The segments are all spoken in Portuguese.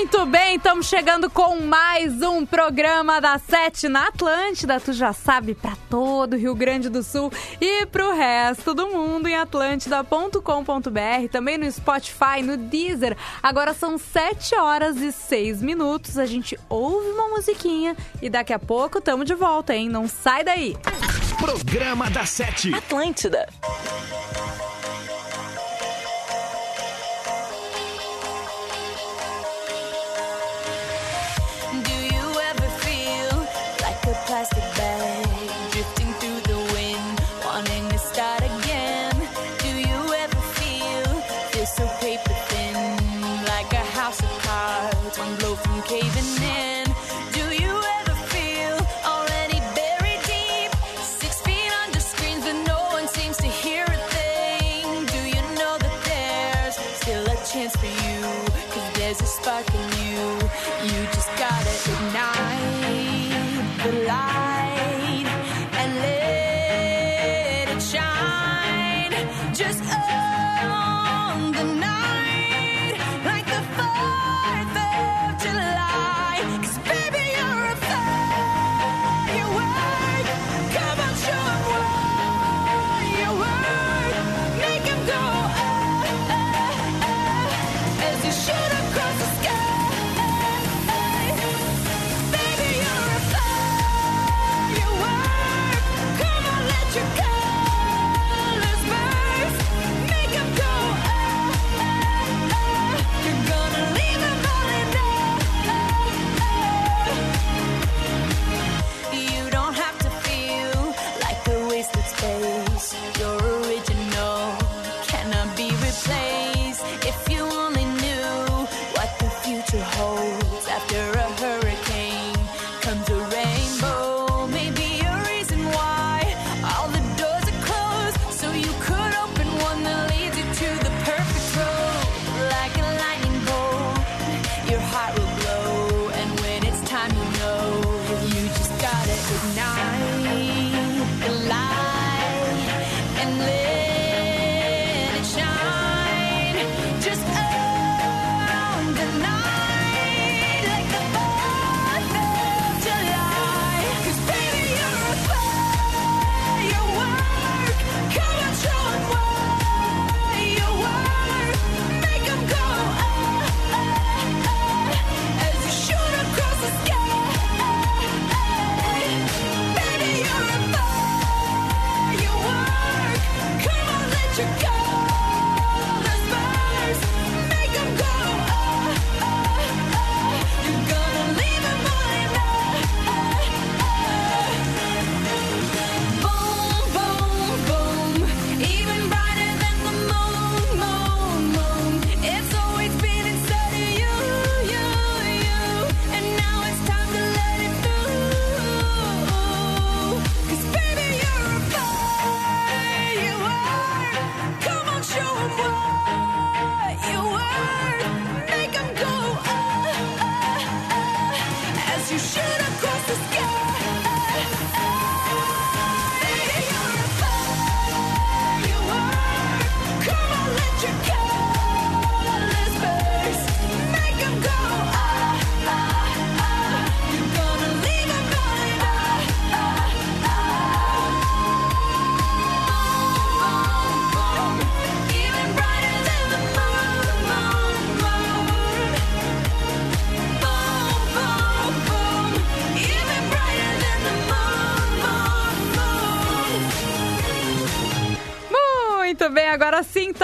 Muito bem, estamos chegando com mais um programa da Sete na Atlântida. Tu já sabe, para todo o Rio Grande do Sul e para o resto do mundo em atlântida.com.br, também no Spotify, no Deezer. Agora são 7 horas e 6 minutos. A gente ouve uma musiquinha e daqui a pouco tamo de volta, hein? Não sai daí. Programa da Sete. Atlântida. just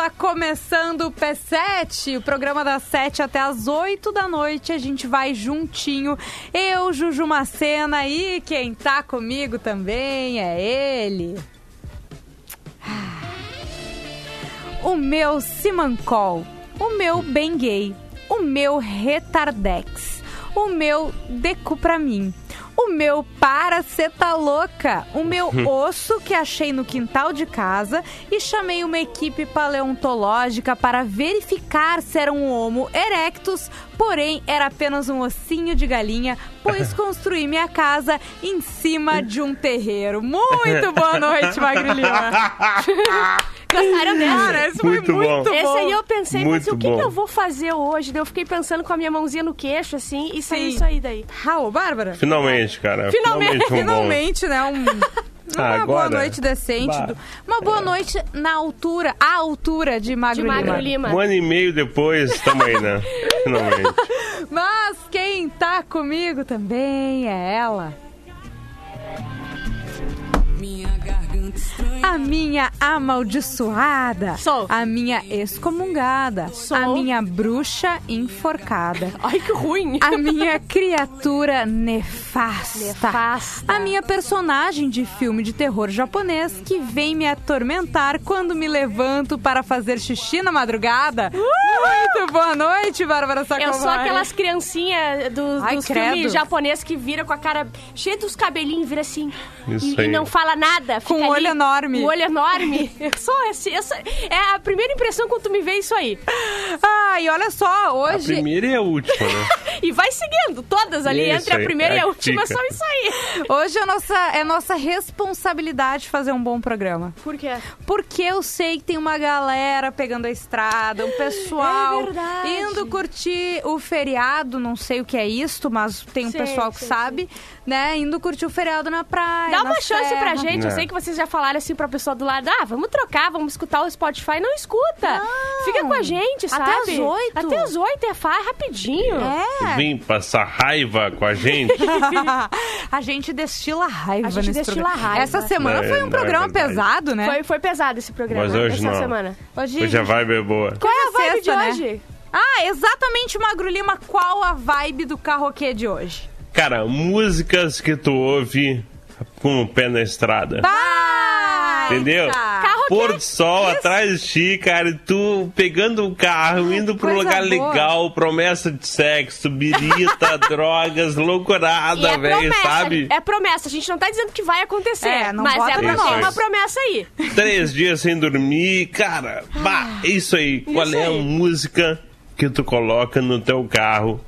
Está começando o P7, o programa das 7 até as 8 da noite. A gente vai juntinho. Eu, Juju Macena e quem tá comigo também é ele. Ah. O meu Simancol, o meu Ben Gay, o meu Retardex o meu, decu pra mim. O meu, para, tá louca. O meu uhum. osso que achei no quintal de casa e chamei uma equipe paleontológica para verificar se era um homo erectus, porém era apenas um ossinho de galinha, pois construí minha casa em cima de um terreiro. Muito boa noite, Magro Gostaram dessa? Cara, esse foi Muito muito bom. bom. Esse aí eu pensei, Muito mas o que, que eu vou fazer hoje? Daí eu fiquei pensando com a minha mãozinha no queixo, assim, e saiu Sim. isso aí daí. Raul, Bárbara? Finalmente, cara. Finalmente, um. Finalmente, né? Um, uma Agora, boa noite decente. bah. Uma boa noite na altura, à altura de Magro, De Magro Lima. Lima. Um ano e meio depois, tamo aí, né? Finalmente. Mas quem tá comigo também é ela. A minha amaldiçoada. Sou. A minha excomungada. Sou. A minha bruxa enforcada. Ai, que ruim. A minha criatura nefasta. Nefasta. A minha personagem de filme de terror japonês que vem me atormentar quando me levanto para fazer xixi na madrugada. Muito boa noite, Bárbara Sacomori. Eu sou aquelas criancinhas do- Ai, dos credo. filmes japoneses que vira com a cara cheia dos cabelinhos, vira assim. Isso e, e aí. não fala nada. Com fica o olho enorme. O olho enorme. Eu sou esse, essa, é a primeira impressão quando tu me vê isso aí. Ah, e olha só, A hoje. primeira e a última, né? E vai seguindo, todas ali, Isso entre a aí, primeira e é a que última, fica. só isso aí. Hoje é nossa, é nossa responsabilidade fazer um bom programa. Por quê? Porque eu sei que tem uma galera pegando a estrada, um pessoal É indo curtir o feriado, não sei o que é isto, mas tem um Sim, pessoal que sim, sabe, né? Indo curtir o feriado na praia. Dá na uma chance serra. pra gente. Eu É. sei que vocês já falaram assim pra pessoa do lado: ah, vamos trocar, vamos escutar o Spotify. Não escuta. Não. Fica com a gente, Até sabe? às oito. Até as oito é faz rapidinho. É. Vim passar raiva com a gente. a gente destila raiva A gente nesse destila programa. raiva. Essa semana Não, foi um é programa verdade. pesado, né? Foi, foi pesado esse programa Mas hoje essa não. semana. Hoje, Hoje a vibe é boa. Qual é a vibe sexta, de né? hoje? Ah, exatamente, Magro Lima. Qual a vibe do carroquê de hoje? Cara, músicas que tu ouve com o pé na estrada. Vai! Entendeu? Carro Pôr do sol atrás de ti, cara, e tu pegando o carro, indo pra um Coisa lugar boa. legal, promessa de sexo, birita, drogas, loucurada, é velho, sabe? é promessa. A gente não tá dizendo que vai acontecer. É, não mas bota é pra nós. uma promessa aí. Três dias sem dormir, cara, bah, é isso aí. Qual é a aí. música que tu coloca no teu carro?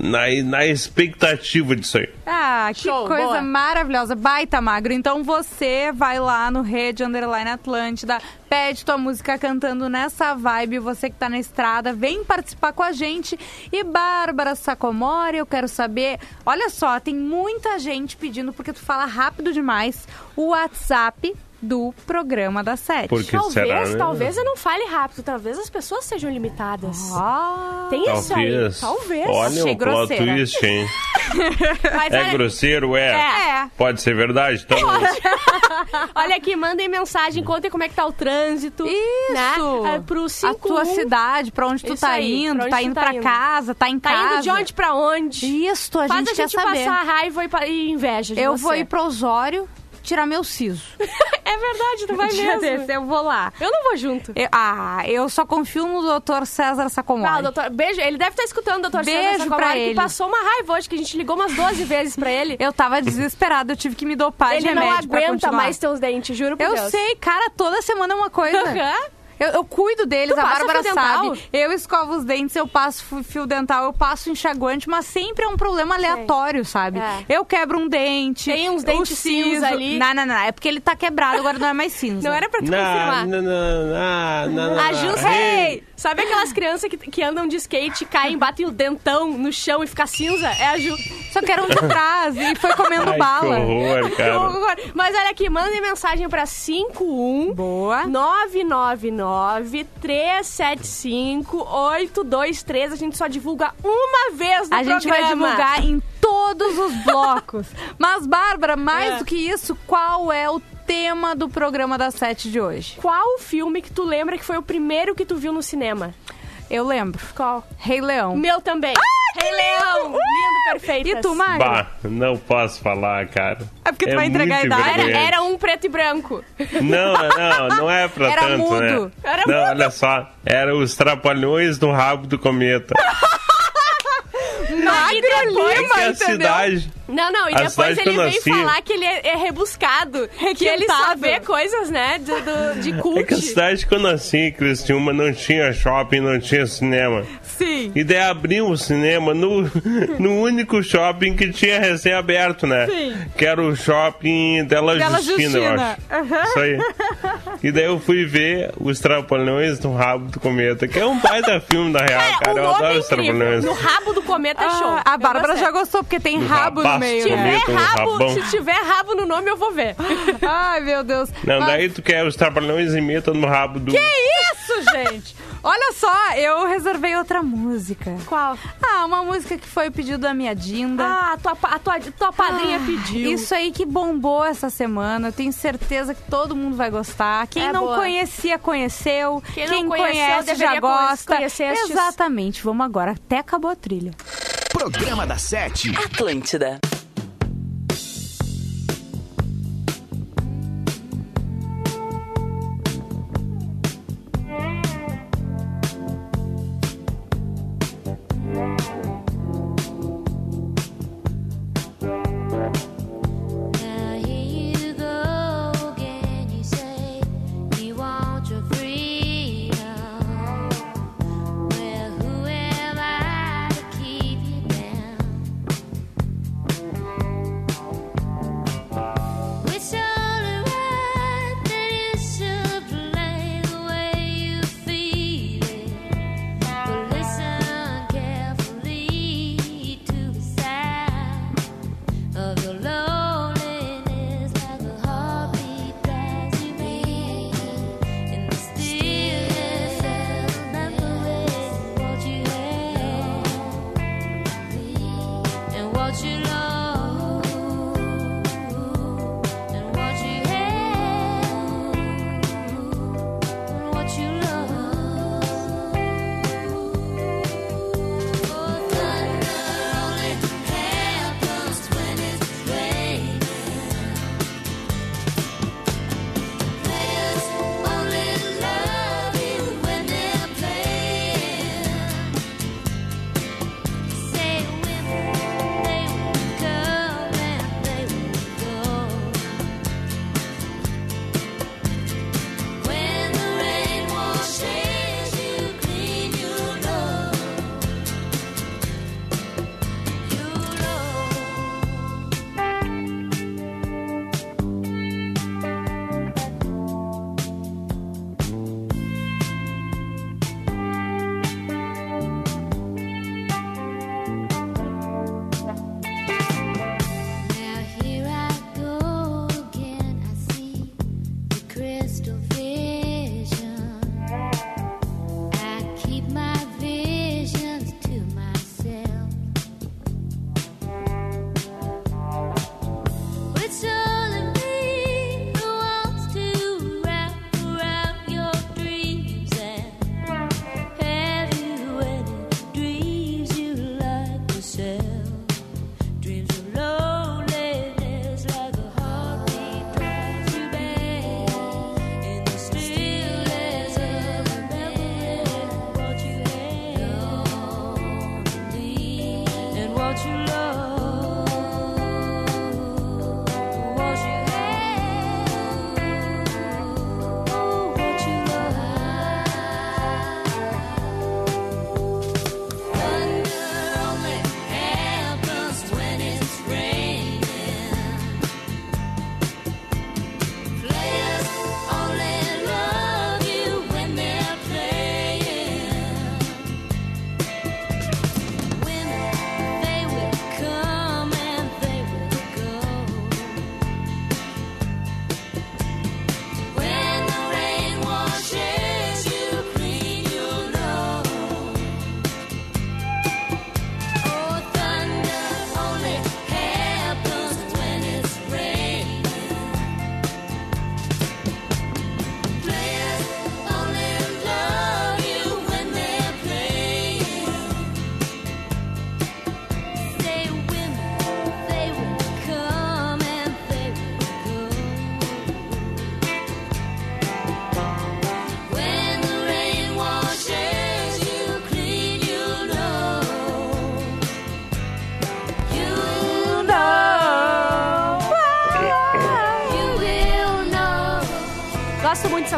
Na, na expectativa disso aí. Ah, que Show, coisa boa. maravilhosa. Baita magro. Então você vai lá no Rede Underline Atlântida, pede tua música cantando nessa vibe. Você que tá na estrada, vem participar com a gente. E Bárbara Sacomori, eu quero saber. Olha só, tem muita gente pedindo, porque tu fala rápido demais, o WhatsApp do programa da Sete. Por que Talvez, será, né? talvez eu não fale rápido. Talvez as pessoas sejam limitadas. Ah, Tem isso aí. Talvez. Olha Achei o plot twist, hein? Mas É olha, grosseiro, é. É. Pode ser verdade, então. olha aqui, mandem mensagem, contem como é que tá o trânsito. Isso! Né? É, pro a 51. tua cidade, pra onde tu Isso tá aí, indo, tá indo tá pra indo. casa, tá em Tá casa. indo de onde pra onde? Isso, a Faz gente a quer gente saber. passar raiva e, e inveja de Eu você. vou ir pro Osório tirar meu siso. É verdade, tu vai Dia mesmo. desse, eu vou lá. Eu não vou junto. Eu- ah, eu só confio no doutor César Sacomori. Ah, doutor, beijo. Ele deve estar escutando o doutor César Sacomori, pra que ele. passou uma raiva hoje, que a gente ligou umas 12 vezes pra ele. Eu tava desesperada, eu tive que me dopar de ele não remédio pra aguenta continuar. mais teus dentes, juro por Eu Deus. sei, cara, toda semana é uma coisa. Aham. Eu, eu cuido deles, Tu a Bárbara sabe. Eu escovo os dentes, eu passo fi- fio dental, eu passo enxaguante, mas sempre é um problema aleatório, sabe? É. Eu quebro um dente. Tem uns dentes cinza ali. Não, não, não. É porque ele tá quebrado, agora não é mais cinza. Não era pra tu Não, confirmar. não, não, não, não, não. A Ju, Hey. sabe aquelas crianças que, que andam de skate, caem, batem o dentão no chão e fica cinza? É a Ju. Só que era um de trás e foi comendo Ai, bala. que horror, cara. Mas olha aqui, mandem mensagem pra 51 Boa. 999 375 823. A gente só divulga uma vez no A gente vai programa. divulgar em todos os blocos. Mas, Bárbara, mais É. do que isso, qual é o tema do programa das sete de hoje? Qual o filme que tu lembra que foi o primeiro que tu viu no cinema? Eu lembro. Qual? Rei Leão. Meu também. Rei Leão. Lindo, perfeito. E tu, Magro? Bah, não posso falar, cara. É porque tu vai entregar a idade? Era, era um preto e branco. Não, não, não é pra Era tanto, mudo. né? Era não, mudo. olha só. Era os trapalhões no rabo do cometa. Magro depois- Lima, É a entendeu? cidade. Não, não, e A depois ele vem nasci- falar que ele é, é rebuscado. Que ele só vê coisas, né, de, do, de cult. É que a cidade que eu nasci, Criciúma, não tinha shopping, não tinha cinema. Sim. E daí abriu o cinema no, no único shopping que tinha recém-aberto, né? Sim. Que era o shopping Dela, Bela Justina, eu Justina. acho. Aham. Isso aí. E daí eu fui ver Os Trapalhões no Rabo do Cometa, que é um baita filme, na real, Cara, cara. Eu nome adoro é Os. Trapalhões. No rabo do cometa é show. Ah, a Eu Bárbara já gostou, porque tem No rabo no meio. Se né? tiver Cometa, um rabo, se tiver rabo no nome, eu vou ver. Ai, meu Deus. Não, Mas- daí tu quer Os Trapalhões imitam no rabo do... Que isso, gente? Olha só, eu reservei outra música. Qual? Ah, uma música que foi o pedido da minha Dinda. Ah, a tua, a tua, tua padrinha Ah, pediu. Isso aí que bombou essa semana. Eu tenho certeza que todo mundo vai gostar. Quem É não boa. conhecia, conheceu. Quem não conheceu, conhece, já gosta. conhecer Exatamente. Vamos agora. Até acabou a trilha. Programa da Sete. Atlântida.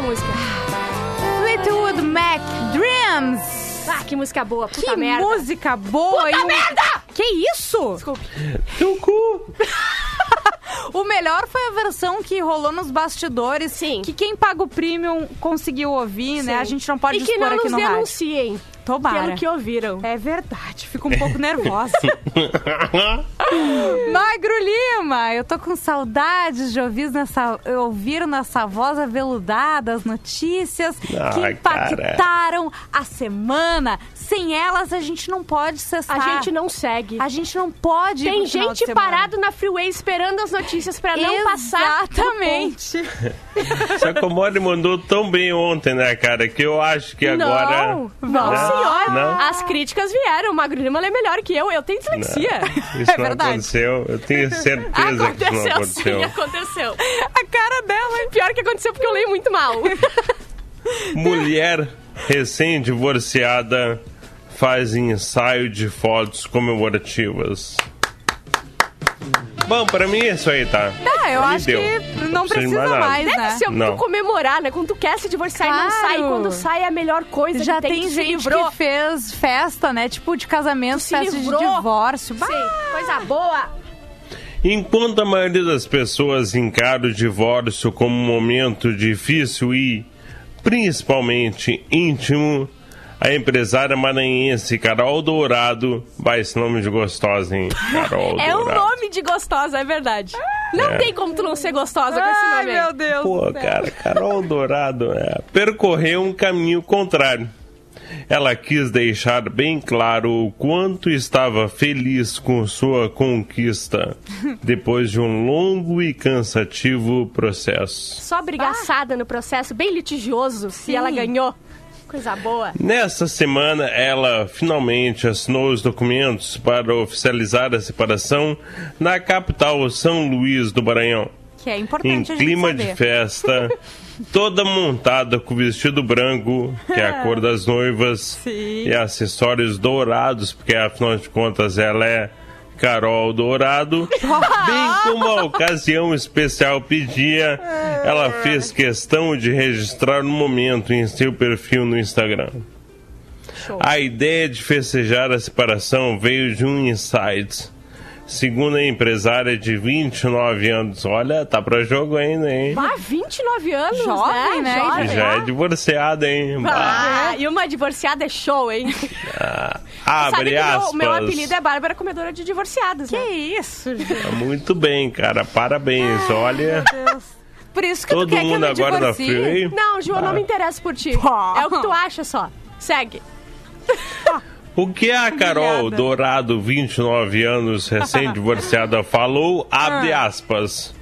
Música. Fleetwood Mac Dreams. Ah, que música boa, puta que merda. música boa. Puta merda! Que isso? Desculpe. Teu cu! O melhor foi a versão que rolou nos bastidores. Sim. Que quem paga o premium conseguiu ouvir, né? Sim. A gente não pode E que expor não aqui nos no rádio. denunciem. Tomara. Pelo que ouviram. É verdade, fico um pouco nervosa. Magro Lima, eu tô com saudades de ouvir nessa, ouvir nessa voz aveludada as notícias que impactaram a semana. Sem elas, a gente não pode cessar. A gente não segue. A gente não pode Tem gente parado na freeway esperando as notícias pra não passar. do Exatamente. Só que o Mori mandou tão bem ontem, né, cara? Que eu acho que agora. Não, não, Né? Senhor. Não? As críticas vieram. O Magro Lima é melhor que eu. Eu tenho dislexia. Isso É não verdade. aconteceu. Eu tenho certeza que isso não Aconteceu aconteceu. sim, aconteceu. A cara dela. Pior que aconteceu porque eu leio muito mal. Mulher recém-divorciada faz ensaio de fotos comemorativas. Bom, pra mim é isso aí, tá? Ah, eu acho deu. que não precisa de precisa nada. mais, Deve né? ser Não. tu comemorar, né? Quando tu quer se divorciar e não Claro. sai, quando sai é a melhor coisa Já que tem, tem gente livrou. que fez festa, né? Tipo de casamento, Tu festa livrou. de divórcio. Bah, Sim, coisa boa. Enquanto a maioria das pessoas encara o divórcio como um momento difícil e, principalmente, íntimo, a empresária maranhense Carol Dourado, vai esse nome de gostosa, hein? Carol É um Dourado. nome de gostosa, é verdade. Não É. tem como tu não ser gostosa com esse Ai, nome. aí. meu Deus. Pô, cara, Carol Dourado é, percorreu um caminho contrário. Ela quis deixar bem claro o quanto estava feliz com sua conquista depois de um longo e cansativo processo. Só brigaçada no processo, bem litigioso. E ela ganhou. Coisa boa. Nessa semana, ela finalmente assinou os documentos para oficializar a separação na capital São Luís do Maranhão. Que é Em importante gente clima saber. de festa, toda montada com vestido branco, que é a cor das noivas, Sim. e acessórios dourados, porque afinal de contas ela é Carol Dourado. Bem como a ocasião especial pedia, ela fez questão de registrar o momento em seu perfil no Instagram. A ideia de festejar a separação veio de um insight. Segundo a empresária de 29 anos, olha, tá pra jogo ainda, hein? Ah, 29 anos, Jovem, né? Jovem. Já é divorciada, hein? Bah, Ah, e uma divorciada é show, hein? Sabe abre que o meu, aspas. o meu apelido é Bárbara Comedora de Divorciados, Que né? isso, gente. Muito bem, cara, parabéns. Olha, Por isso que tu todo quer que eu mundo me agora na divorcie. Freeway. Não, Ju, eu não me interesso por ti. É o que tu acha só. Segue. O que a Carol Humilhada. Dourado, 29 anos, recém-divorciada, falou, abre Ah. aspas.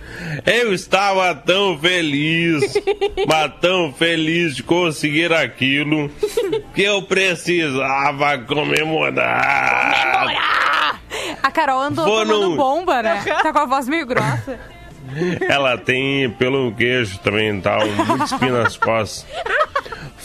Eu estava tão feliz, mas tão feliz de conseguir aquilo, que eu precisava comemorar. A Carol andou tomando no- bomba, né? Tá com a voz meio grossa. Ela tem pelo queijo também, tá? Muito espinho nas costas.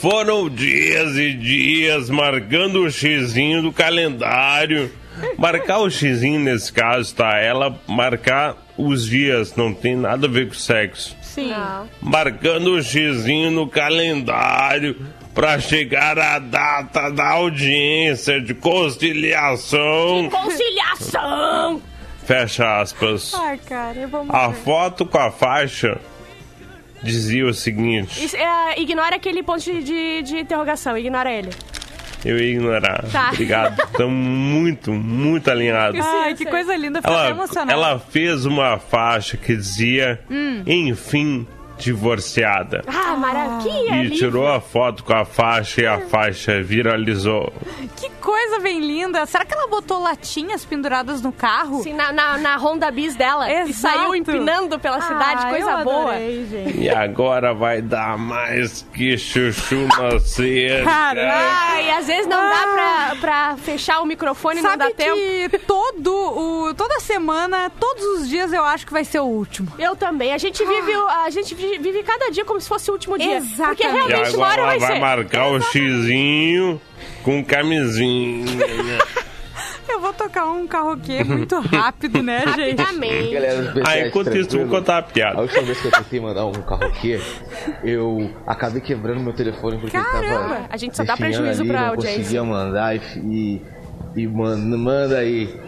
Foram dias e dias marcando o xizinho do calendário. Marcar o xizinho nesse caso, tá? Ela marcar os dias, não tem nada a ver com sexo. Sim. Marcando o xizinho no calendário pra chegar a data da audiência de conciliação. Conciliação! Fecha aspas. Ai, cara, eu vou A morrer. foto com a faixa dizia o seguinte: Isso, é, ignora aquele ponto de, de, de interrogação, ignora ele. eu ia ignorar. Tá. Obrigado. Estamos muito, muito alinhados. Ai, que coisa linda. Ela, emocionada. ela fez uma faixa que dizia, Hum. enfim, divorciada. Ah, maravilha! E tirou a foto com a faixa e a faixa viralizou. Que coisa bem linda. Será que ela botou latinhas penduradas no carro? Assim, na, na, na Honda Bis dela. E Exato. saiu empinando pela cidade, Ah, coisa eu boa. adorei, gente. E agora vai dar mais que chuchu na. Caralho. Ai, às vezes não dá pra, pra fechar o microfone, não Sabe dá tempo. que todo o, toda semana, todos os dias eu acho que vai ser o último. Eu também. A gente vive, o- a gente vi- vive cada dia como se fosse o último dia. Exatamente. Porque realmente uma hora agora vai ela vai ser. marcar o xizinho com camisinha. Eu eu vou tocar um karaokê muito rápido, né, gente? Rapidamente. Galera PCS, Ah, enquanto isso, vou contar uma A piada. última vez que eu tentei mandar um karaokê, eu acabei quebrando meu telefone porque Caramba! ele tava. A gente só dá prejuízo ali, pra não audiência. conseguia mandar e, e, e manda, manda aí.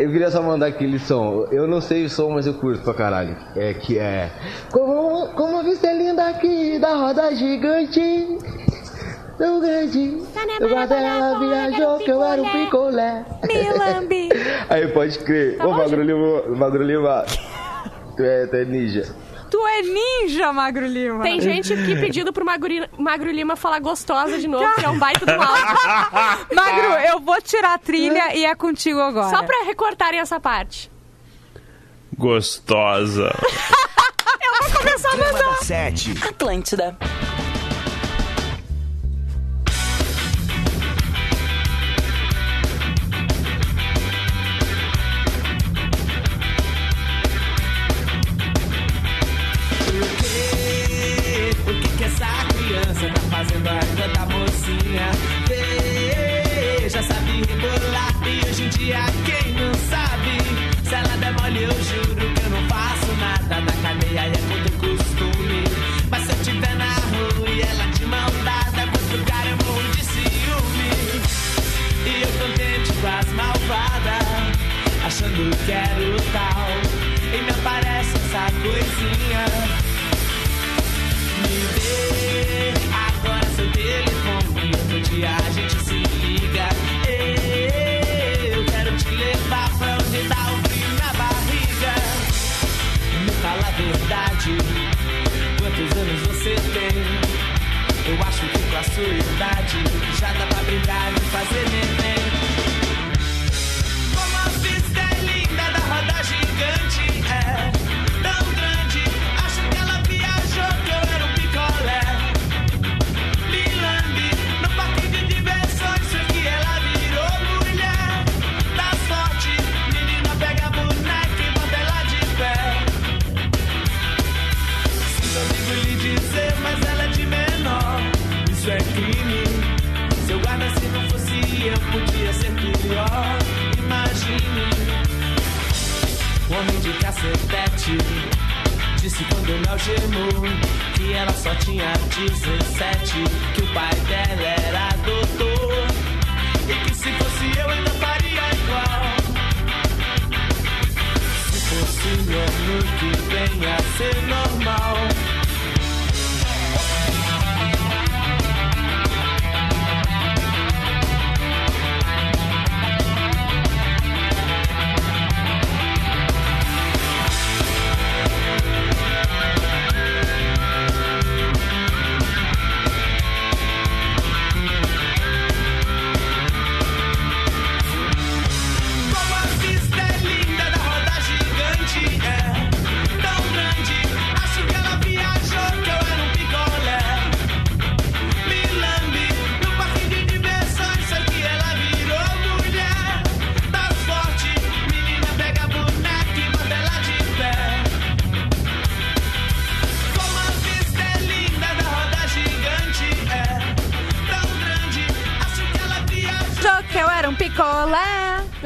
Eu queria só mandar aquele som. Eu não sei o som, mas eu curto pra caralho. É que é. Como, como a vista é linda aqui da roda gigante. Tão grande. Eu guardei ela viajou que eu era um picolé. Me lambe. Aí pode crer. Tá Ô, Magro Lima, Magro Lima. Tu é, tu é ninja. Tu é ninja, Magro Lima. Tem gente que pedindo pro Magro, Magro Lima falar gostosa de novo, que é um baita do áudio. Magro, eu vou tirar a trilha e é contigo agora. Só pra recortarem essa parte. Gostosa. Programa da Sete. Atlântida.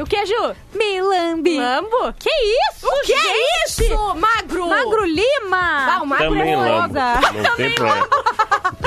O que, Ju? Me lambe. Lambo? Que isso, O que gente? é isso? Magro! Magro Lima. Ah, o magro Também é lambo. rosa. Não tem problema.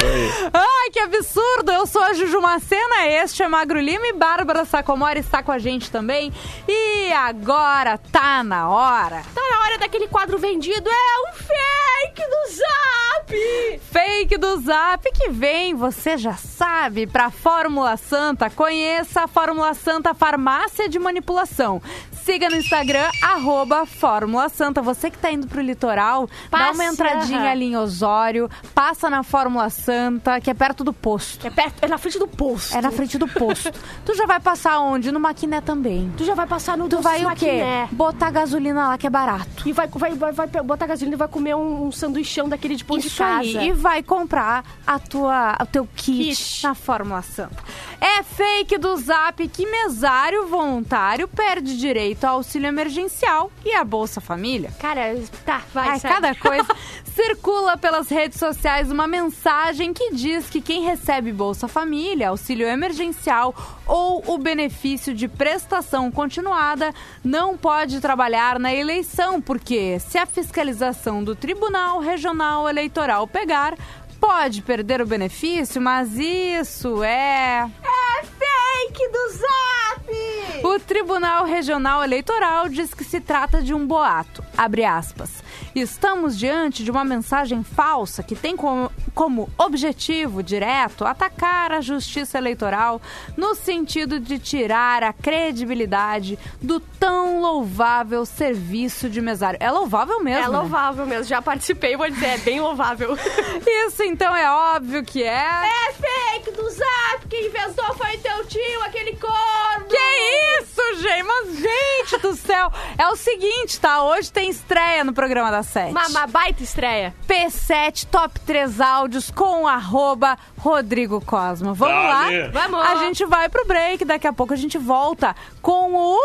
Oi. Ai, que absurdo! Eu sou a Juju Macena, este é Magro Lima e Bárbara Sacomori está com a gente também. E agora tá na hora. Tá na hora daquele quadro vendido. É um fake do Zap! Fake do Zap que vem, você já sabe, pra Fórmula Santa. Conheça a Fórmula Santa Farmácia de Manipulação. Siga no Instagram, arroba Fórmula Santa. Você que tá indo pro litoral, dá Passa. uma entradinha ali em Osório, passa na Fórmula Santa, que é perto do posto. É, perto, é na frente do posto. É na frente do posto. tu já vai passar onde? No Maquiné também. Tu já vai passar no Tu vai o quê? Maquiné. Botar gasolina lá que é barato. E vai, vai, vai, vai botar gasolina e vai comer um, um sanduichão daquele de pão de casa. aí. E vai comprar a tua, o teu kit, Kit. na Fórmula Santa. É fake do Zap que mesário voluntário perde direito ao auxílio emergencial e à Bolsa Família. Cara, tá, vai, Ai, cada coisa. Circula pelas redes sociais uma mensagem que diz que quem recebe Bolsa Família, auxílio emergencial ou o benefício de prestação continuada não pode trabalhar na eleição, porque se a fiscalização do Tribunal Regional Eleitoral pegar, pode perder o benefício, mas isso é. É fake do Zap! O Tribunal Regional Eleitoral diz que se trata de um boato. Abre aspas. Estamos diante de uma mensagem falsa que tem como, como objetivo direto atacar a justiça eleitoral no sentido de tirar a credibilidade do tão louvável serviço de mesário. É louvável mesmo. É né? louvável mesmo, já participei, vou dizer, é bem louvável. Isso então é óbvio que é. É fake do Zap, quem inventou foi teu tio, aquele corno! Que isso, gente? Mas, gente do céu, é o seguinte, tá? Hoje tem estreia no programa da Uma baita estreia. P7 Top 3 áudios com arroba Rodrigo Cosmo. Vamos Dale. lá? Vamos. A gente vai pro break, daqui a pouco a gente volta com o...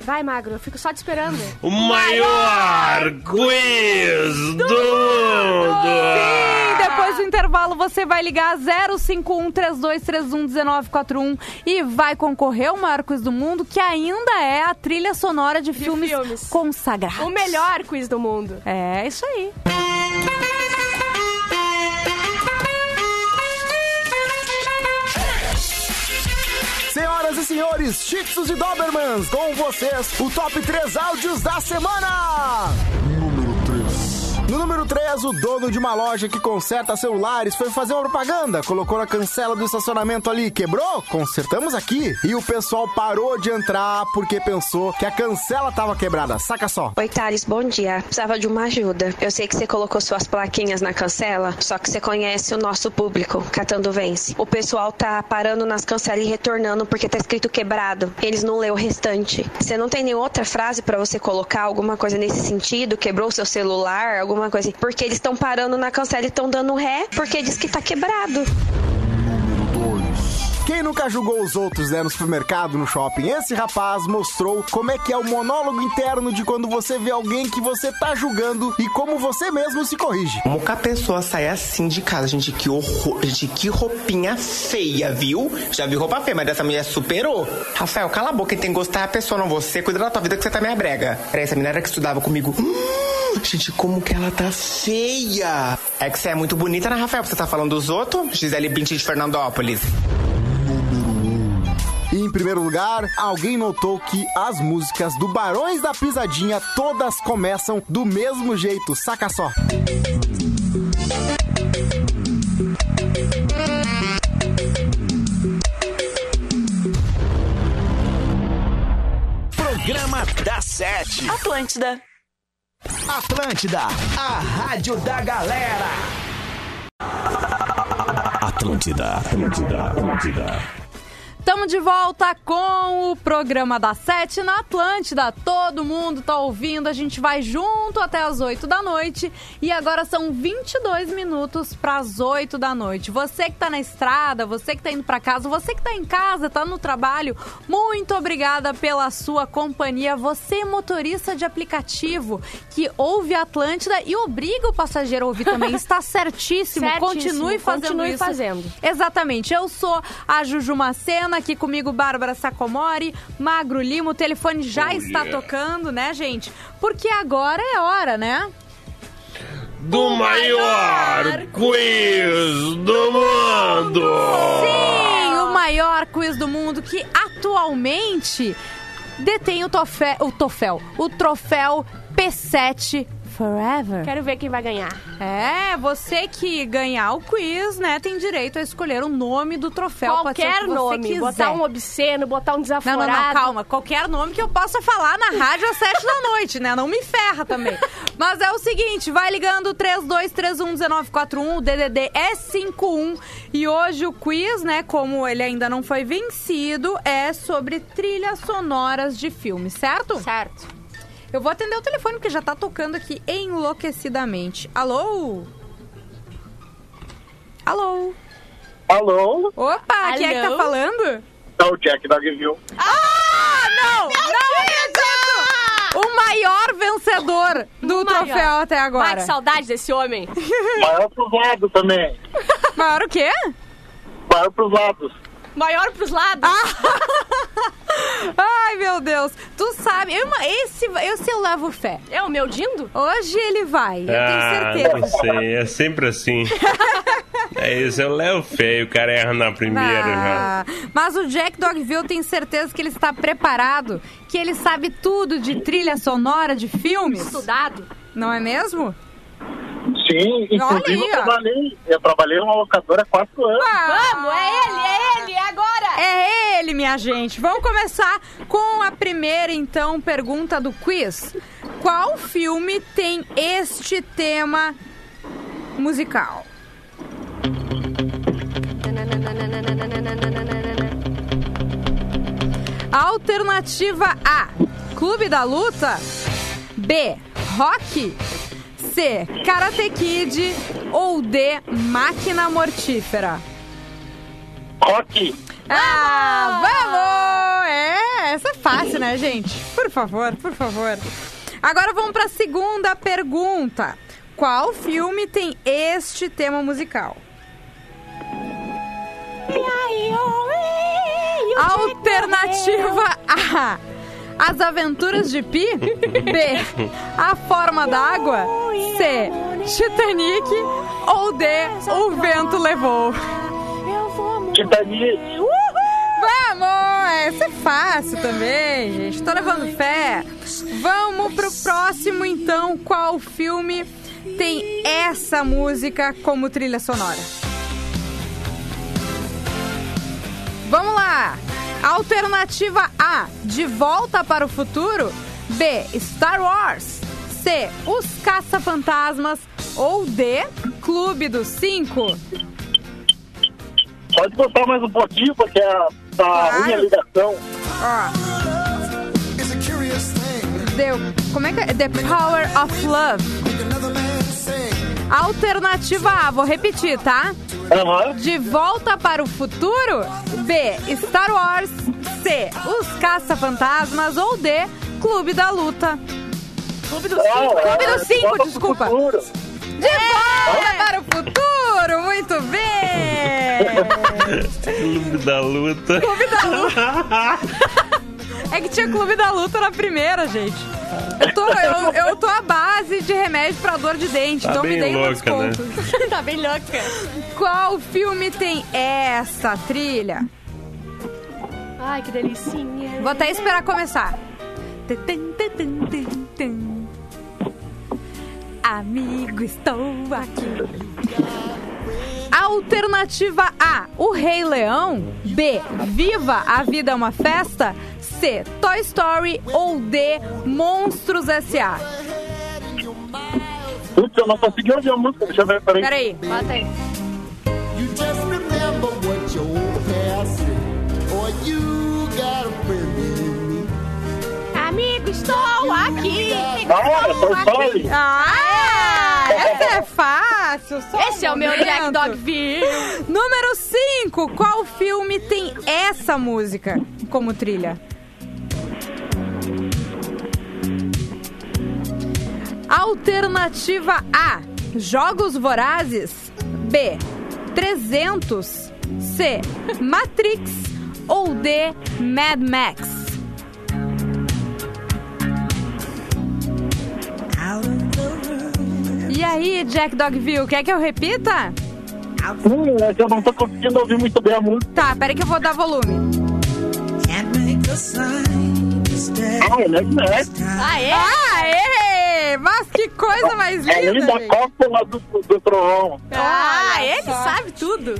Vai, Magro, eu fico só te esperando. O maior quiz do mundo! Sim, depois do intervalo você vai ligar 051 3231 1941 e vai concorrer ao maior quiz do mundo, que ainda é a trilha sonora de, filmes, filmes. consagrados. O melhor quiz do mundo. É isso aí. Senhoras e senhores, Chitsus e Dobermans, com vocês, o top 3 áudios da semana! Número 3. No número 3, o dono de uma loja que conserta celulares foi fazer uma propaganda, colocou na cancela do estacionamento ali, quebrou? Consertamos aqui. E o pessoal parou de entrar porque pensou que a cancela tava quebrada. Saca só. Oi, Thales, bom dia. Precisava de uma ajuda. Eu sei que você colocou suas plaquinhas na cancela, só que você conhece o nosso público, Catando Vence. O pessoal tá parando nas cancelas e retornando porque tá escrito quebrado. Eles não leu o restante. Você não tem nenhuma outra frase pra você colocar alguma coisa nesse sentido? Quebrou seu celular, alguma coisa? assim? Porque eles estão parando na cancela e estão dando ré porque diz que tá quebrado. Quem nunca julgou os outros, né, no supermercado, no shopping? Esse rapaz mostrou como é que é o monólogo interno de quando você vê alguém que você tá julgando e como você mesmo se corrige. Como que a pessoa sai assim de casa, gente? Que horror, gente, que roupinha feia, viu? Já vi roupa feia, mas dessa mulher superou. Rafael, cala a boca, quem tem que gostar é a pessoa, não você. Cuida da tua vida que você tá meia brega. Peraí, essa menina que estudava comigo. Hum, gente, como que ela tá feia. É que você é muito bonita, né, Rafael? Você tá falando dos outros? Gisele Bündchen de Fernandópolis. E em primeiro lugar, alguém notou que as músicas do Barões da Pisadinha todas começam do mesmo jeito, saca só. Programa da Sete. Atlântida. Atlântida, a rádio da galera. Atlântida, Atlântida, Atlântida. Estamos de volta com o programa da Sete na Atlântida. Todo mundo tá ouvindo, a gente vai junto até as 8 da noite. E agora são 22 minutos para as 8 da noite. Você que tá na estrada, você que tá indo para casa, você que tá em casa, tá no trabalho, muito obrigada pela sua companhia. Você, motorista de aplicativo que ouve a Atlântida e obriga o passageiro a ouvir também, está certíssimo. Certíssimo. Continue fazendo Continue isso. fazendo. Exatamente. Eu sou a Juju Macena, aqui comigo Bárbara Sacomori, Magro Lima. O telefone já Oh, está yeah. tocando, né, gente? Porque agora é hora, né? Do maior quiz do mundo! Sim, o maior quiz do mundo que atualmente detém o, tofe- o troféu, o troféu P7 Forever. Quero ver quem vai ganhar. É, você que ganhar o quiz, né, tem direito a escolher o nome do troféu. Qualquer que você nome. quiser. Botar um obsceno, botar um Não, desaforado. não, não, calma. Qualquer nome que eu possa falar na rádio às sete da noite, né? Não me ferra também. Mas é o seguinte, vai ligando 32311941, o DDD é 51. E hoje o quiz, né, como ele ainda não foi vencido, é sobre trilhas sonoras de filmes, certo? Certo. Eu vou atender o telefone porque já tá tocando aqui enlouquecidamente. Alô? Alô? Alô? Opa, quem é que tá falando? É o Jack Dogville. Ah, não! Não acredito! O maior vencedor do maior. troféu até Ai, agora. que saudade desse homem. Maior pros lados também. Maior o quê? Maior pros lados. Maior pros lados. Ai, meu Deus. Tu sabe, eu, esse, esse eu levo fé. É o meu dindo? Hoje ele vai, eu Ah, tenho não certeza. sei, é sempre assim. é isso, eu levo feio, o cara erra na primeira já. Ah, mas o Jack Dogville eu tenho certeza que ele está preparado, que ele sabe tudo de trilha sonora de filmes. Estudado. Não é mesmo? Sim, inclusive eu trabalhei, eu trabalhei numa locadora há quatro anos. Vamos, é ele, é ele, é agora. É ele, minha gente. Vamos começar com a primeira, então, pergunta do quiz. Qual filme tem este tema musical? Alternativa A: Clube da Luta. B: Rock. C: Karate Kid. Ou D: Máquina Mortífera. Rock. Ah, vamos! É, essa é fácil, né, gente? Por favor, por favor. Agora vamos para a segunda pergunta. Qual filme tem este tema musical? Alternativa A. As Aventuras de Pi. B. A Forma d'Água. C. Titanic. Ou D. O Vento Levou. Titanic. Vamos! Essa é fácil também, gente. Tô levando fé. Vamos pro próximo, então. Qual filme tem essa música como trilha sonora? Vamos lá! Alternativa A: De Volta para o Futuro. B: Star Wars. C: Os Caça-Fantasmas. Ou D: Clube dos Cinco. Pode botar mais um pouquinho, porque a, tá Claro. ruim a ligação. Ó. The, como é que é? The Power of Love. Alternativa A, vou repetir, tá? Aham. De Volta para o Futuro. B. Star Wars. C. Os Caça-Fantasmas. Ou D. Clube da Luta. Clube do Não, Cinco. é- Clube dos Cinco, desculpa. futuro. De volta para o futuro. Muito bem. Clube da luta. Clube da Luta. É que tinha Clube da Luta na primeira, gente. Eu tô, eu, eu tô à base de remédio pra dor de dente, Tá então me bem deem um louca, né? desconto. tá bem louca. Qual filme tem essa trilha? Ai, que delicinha. Vou até esperar começar. Amigo, estou aqui. Alternativa A: O Rei Leão. B: Viva a Vida é uma Festa. C: Toy Story. Ou D: Monstros S.A. Putz, eu não consegui ouvir a música. Deixa eu ver, peraí. Peraí. Bota aí. Amigo, estou aqui. Ah, Toy Story. Ah, essa é fácil. só um Esse é o meu. Jack Dogville. Número 5. Qual filme tem essa música como trilha? Alternativa A: Jogos Vorazes. B: 300. C: Matrix. Ou D: Mad Max. Aí, Jack Dogville, quer que eu repita? Hum, é que eu não tô conseguindo ouvir muito bem a música. Tá, peraí que eu vou dar volume. Ah, é. Ah, é? Aê! Mas que coisa mais linda! Além da gente. cópula do, do trovão. Ah, Olha ele só. sabe tudo.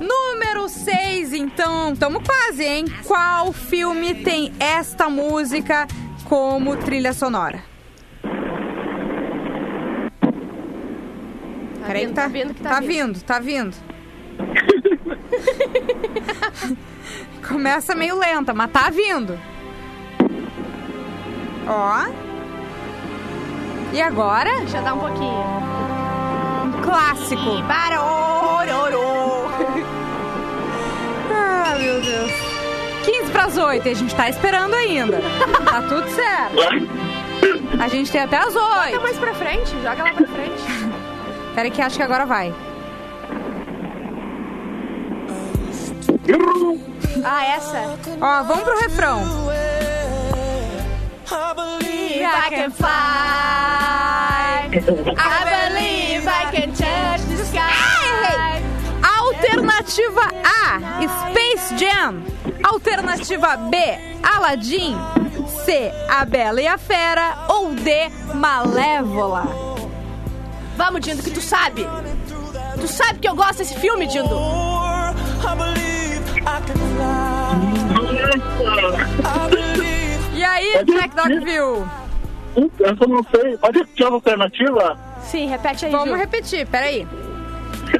Número 6, então, tamo quase, hein? Qual filme tem esta música como trilha sonora? Tá Peraí, vindo, que tá, tá vindo que tá tá vindo. vindo, tá vindo. Começa meio lenta, mas tá vindo. Ó. E agora? Deixa eu dar um pouquinho. Um clássico. Barororô. Deus. 15 pras 8 e a gente tá esperando ainda. Tá tudo certo. A gente tem até as 8. Joga mais pra frente, joga lá pra frente. Peraí que acho que agora vai. Ah, essa? Ó, vamos pro refrão. Believe I can fly. I believe I can touch the sky. Alternativa A, Space Jam. Alternativa B, Aladdin. C, A Bela e a Fera. Ou D, Malévola. Vamos, Dindo, que tu sabe. Tu sabe que eu gosto desse filme, Dindo. E aí, Jack Dogville? Eu não sei. Pode repetir a alternativa? Sim, repete aí, Vamos Ju. repetir, peraí.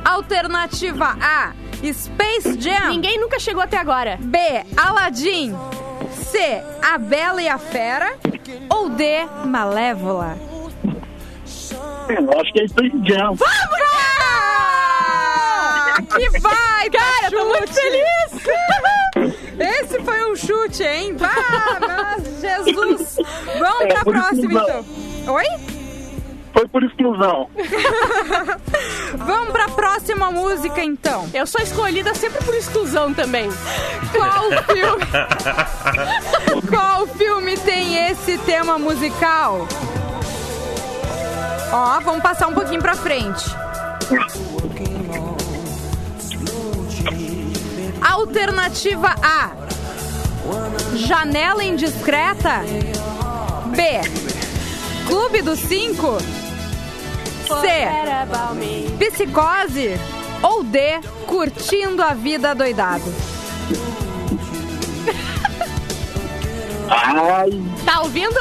Alternativa A, Space Jam. Ninguém nunca chegou até agora. B, Aladdin. C, A Bela e a Fera. Ou D, Malévola. Eu acho que é Space Jam. Vamos, Ah, Que vai, cara, tô muito feliz. Esse foi um chute, hein? Ah, mas Jesus. Vamos É, pra próxima, então. Oi? Foi por exclusão. Vamos pra próxima música, então. Eu sou escolhida sempre por exclusão também. Qual filme? Qual filme tem esse tema musical? Ó, vamos passar um pouquinho pra frente. Alternativa A. Janela indiscreta. B. Clube dos Cinco. C. Psicose. Ou D. Curtindo a vida doidado. Ai. Tá ouvindo?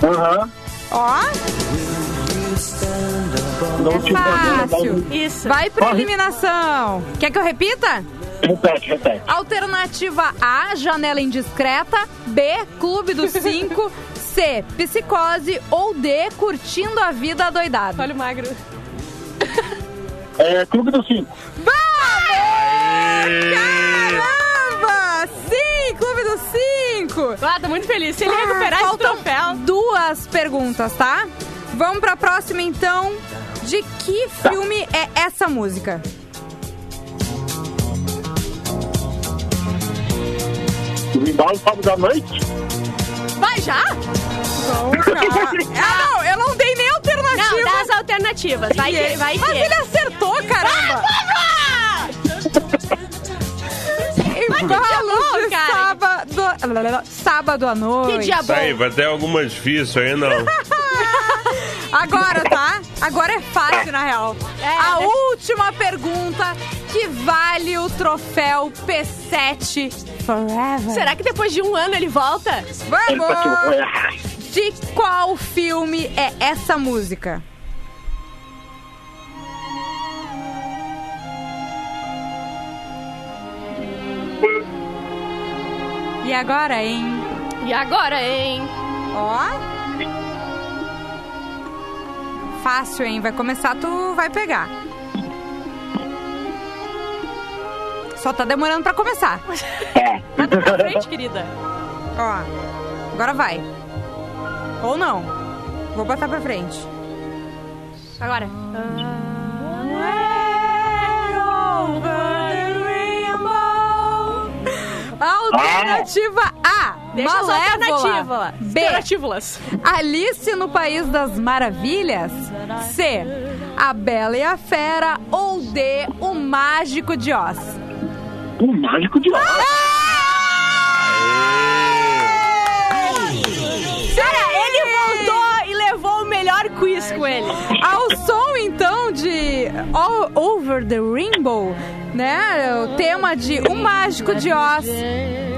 Aham. Ó, Não é fácil. Isso. Vai pra Corre. eliminação. Quer que eu repita? Repete, repete. Alternativa A, janela indiscreta. B, clube dos cinco. C, psicose. Ou D, curtindo a vida doidado. Olha o magro. É Clube dos Cinco. Caramba! Cinco. Ah, tô muito feliz. Se ele recuperar esse Faltam troféu. duas perguntas, tá? Vamos pra próxima, então. De que filme é essa música? O embalo sábado à noite? Vai já? Ah, não, eu não dei nem alternativa. Não, dá as alternativas. Vai que, ele- vai Mas que. ele acertou, caramba! Embalos sábado, sábado à noite. Que dia Isso aí, vai ter alguma difícil aí, não. Agora, tá? Agora é fácil, na real. É, A né? última pergunta que vale o troféu P7 Forever. Será que depois de um ano ele volta? Vamos! De qual filme é essa música? E agora, hein? E agora, hein? Ó. Fácil, hein? Vai começar, tu vai pegar. Só tá demorando pra começar. Manda pra frente, querida. Ó. Agora vai. Ou não. Vou botar pra frente. Agora. Alternativa A. Deixa Malévola. alternativas. B. Alternativas. Alice no País das Maravilhas. C. A Bela e a Fera. Ou D. O Mágico de Oz. O Mágico de Oz. Cara, ele voltou e levou o melhor quiz com ele. Ao som, então, de All Over the Rainbow, né? O tema de O Mágico de Oz.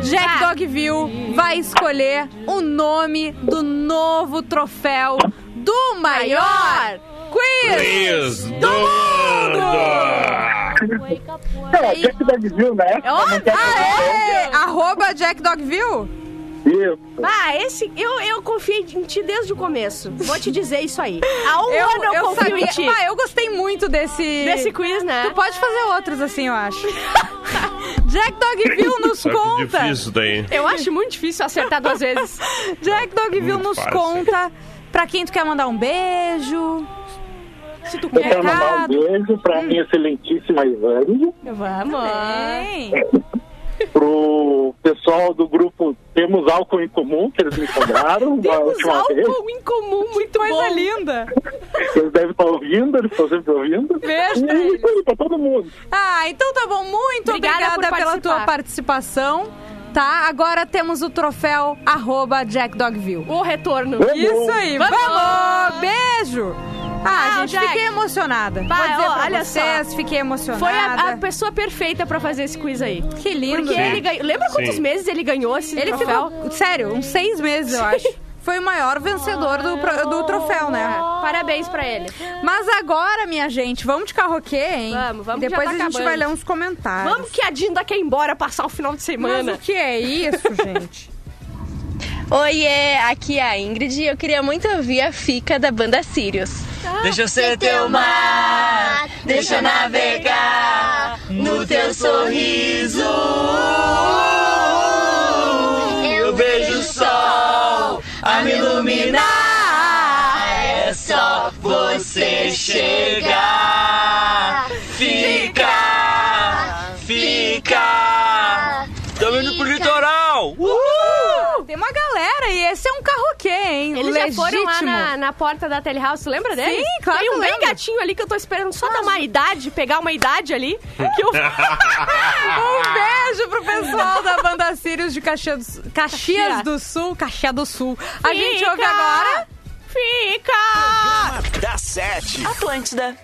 Jack Dogville vai escolher o nome do novo troféu do maior quiz Quiz do do mundo! É, Jack Dogville, né? Quer aê! Arroba Jack Dogville? Isso. Ah, esse. Eu, eu confiei em ti desde o começo. Vou te dizer isso aí. Há um ano eu, confio sabia, em ti. Ah, eu gostei muito desse... Desse quiz, né? Tu pode fazer outros assim, eu acho. Jack Dogville nos Só conta. difícil daí. Eu acho muito difícil acertar duas vezes. Jack Dogville Muito nos fácil. conta pra quem tu quer mandar um beijo. Se tu Eu quero mandar um beijo pra minha excelentíssima Ivane, Vamos. Bem. Pro pessoal do grupo Temos Álcool em Comum, que eles me cobraram da Temos última vez. álcool em comum, muito Coisa linda. Eles devem estar ouvindo, eles estão sempre ouvindo. Beijo E é eles. isso aí, pra todo mundo. Ah, então tá bom. Muito Obrigada obrigada, pela tua participação. Tá, agora temos o troféu arroba Jack Dogville. O retorno. Isso aí, Vamos! vamos! Beijo! Ah, Ah, gente, Jack. fiquei emocionada. Vai, Vou dizer ó, pra olha vocês, só. fiquei emocionada. Foi a, a pessoa perfeita pra fazer esse quiz aí. Que lindo, Porque né? ele ganhou. Lembra quantos Sim. meses ele ganhou esse Ele troféu? ficou, sério, uns seis meses, eu acho. Foi o maior vencedor do, pro- do troféu, né? Parabéns pra ele. Mas agora, minha gente, vamos de carroquê, hein? Vamos, vamos, Depois já tá a gente acabando. vai ler uns comentários. Vamos que a Dinda quer ir embora passar o final de Mas semana. o que é isso, gente? Oiê, aqui é a Ingrid e eu queria muito ouvir a fica da banda Sirius. Deixa eu ser teu mar, deixa eu navegar Eles Legítimo. já foram lá na, na porta da Telehouse, lembra deles? Sim, claro Tem um bem gatinho ali que eu tô esperando só dar uma idade, pegar uma idade ali. Que eu... Um beijo pro pessoal da banda Sirius de Caxias, do- Caxias do Sul. Caxias do Sul. A gente Fica! ouve agora. Fica! Da Sete. Atlântida.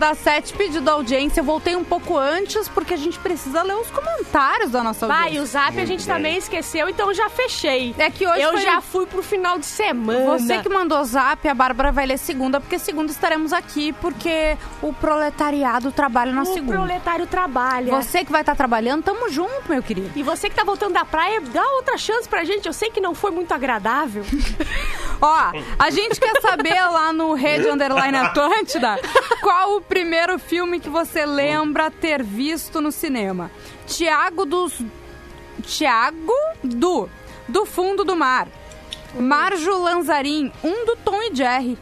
Programa da Sete pedido audiência. Eu voltei um pouco antes porque a gente precisa ler os comentários da nossa Vai, audiência. o zap a gente também esqueceu, então já fechei. É que hoje eu foi- já fui pro final de semana. Você que mandou zap, a Bárbara vai ler segunda, porque segunda estaremos aqui, porque o proletariado trabalha na o segunda. proletário trabalha. Você que vai estar trabalhando, tamo junto, meu querido. E você que tá voltando da praia, dá outra chance pra gente. Eu sei que não foi muito agradável. Ó, a gente quer saber lá no Rede Underline Atlântida Qual o primeiro filme que você lembra ter visto no cinema? Tiago dos. Tiago do. Do fundo do mar. Marjo Lanzarin, um do Tom e Jerry.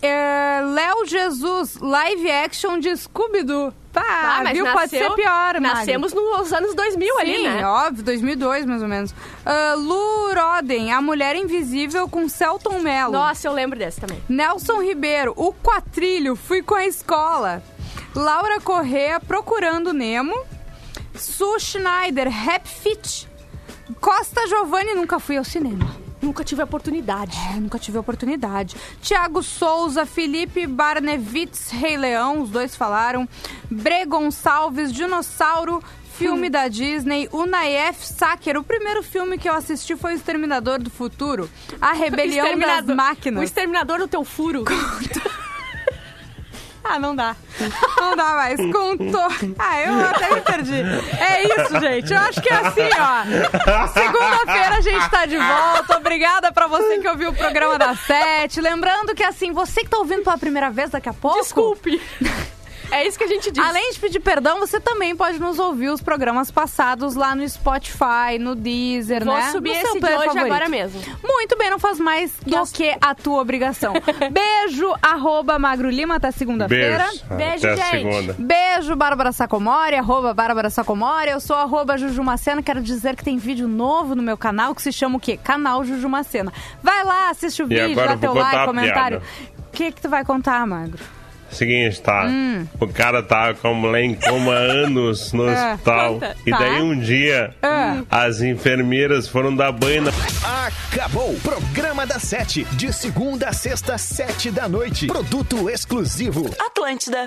É, Léo Jesus, live action de Scooby-Doo. Pá, Ah, mas viu? Pode nasceu- ser pior, Magro. Nascemos nos anos 2000 ali, Sim, né? óbvio, 2002 mais ou menos. Ah, Lu Roden, A Mulher Invisível com Celton Mello. Nossa, eu lembro desse também. Nelson Ribeiro, O Quatrilho, Fui com a Escola. Laura Correa, Procurando Nemo. Su Schneider, Rap Fit. Costa Giovanni, Nunca Fui ao Cinema. Nunca tive a oportunidade. É, nunca tive a oportunidade. Tiago Souza, Felipe Barnevitz, Rei Leão, os dois falaram. Bre Gonçalves, Dinossauro, filme da Disney. Unayef Sacker, o primeiro filme que eu assisti foi O Exterminador do Futuro. A Rebelião das Máquinas. O exterminador do teu furo. Ah, não dá. Não dá mais. Contou. Ah, eu até me perdi. É isso, gente. Eu acho que é assim, ó. Segunda-feira a gente tá de volta. Obrigada pra você que ouviu o programa da Sete. Lembrando que, assim, você que tá ouvindo pela primeira vez daqui a pouco. Desculpe. É isso que a gente diz. Além de pedir perdão, você também pode nos ouvir os programas passados lá no Spotify, no Deezer, Vou né? subir No esse de hoje favorito. agora mesmo. Muito bem, não faz mais do que a tua obrigação. Beijo, arroba Magro Lima, até segunda-feira. Beijo. Beijo, Até gente. segunda. Beijo, Bárbara Sacomori, arroba Bárbara Sacomori. Eu sou arroba Jujumacena. Quero dizer que tem vídeo novo no meu canal que se chama o quê? Canal Jujumacena. Vai lá, assiste o E vídeo, dá eu teu vou like, comentário. O que que tu vai contar, Magro? Seguinte, tá? Hum. O cara tá com a mulher em coma há anos no É, hospital. conta. E Tá. daí um dia, É. as enfermeiras foram dar banho na... Acabou! Programa da Sete. De segunda a sexta, sete da noite. Produto exclusivo. Atlântida.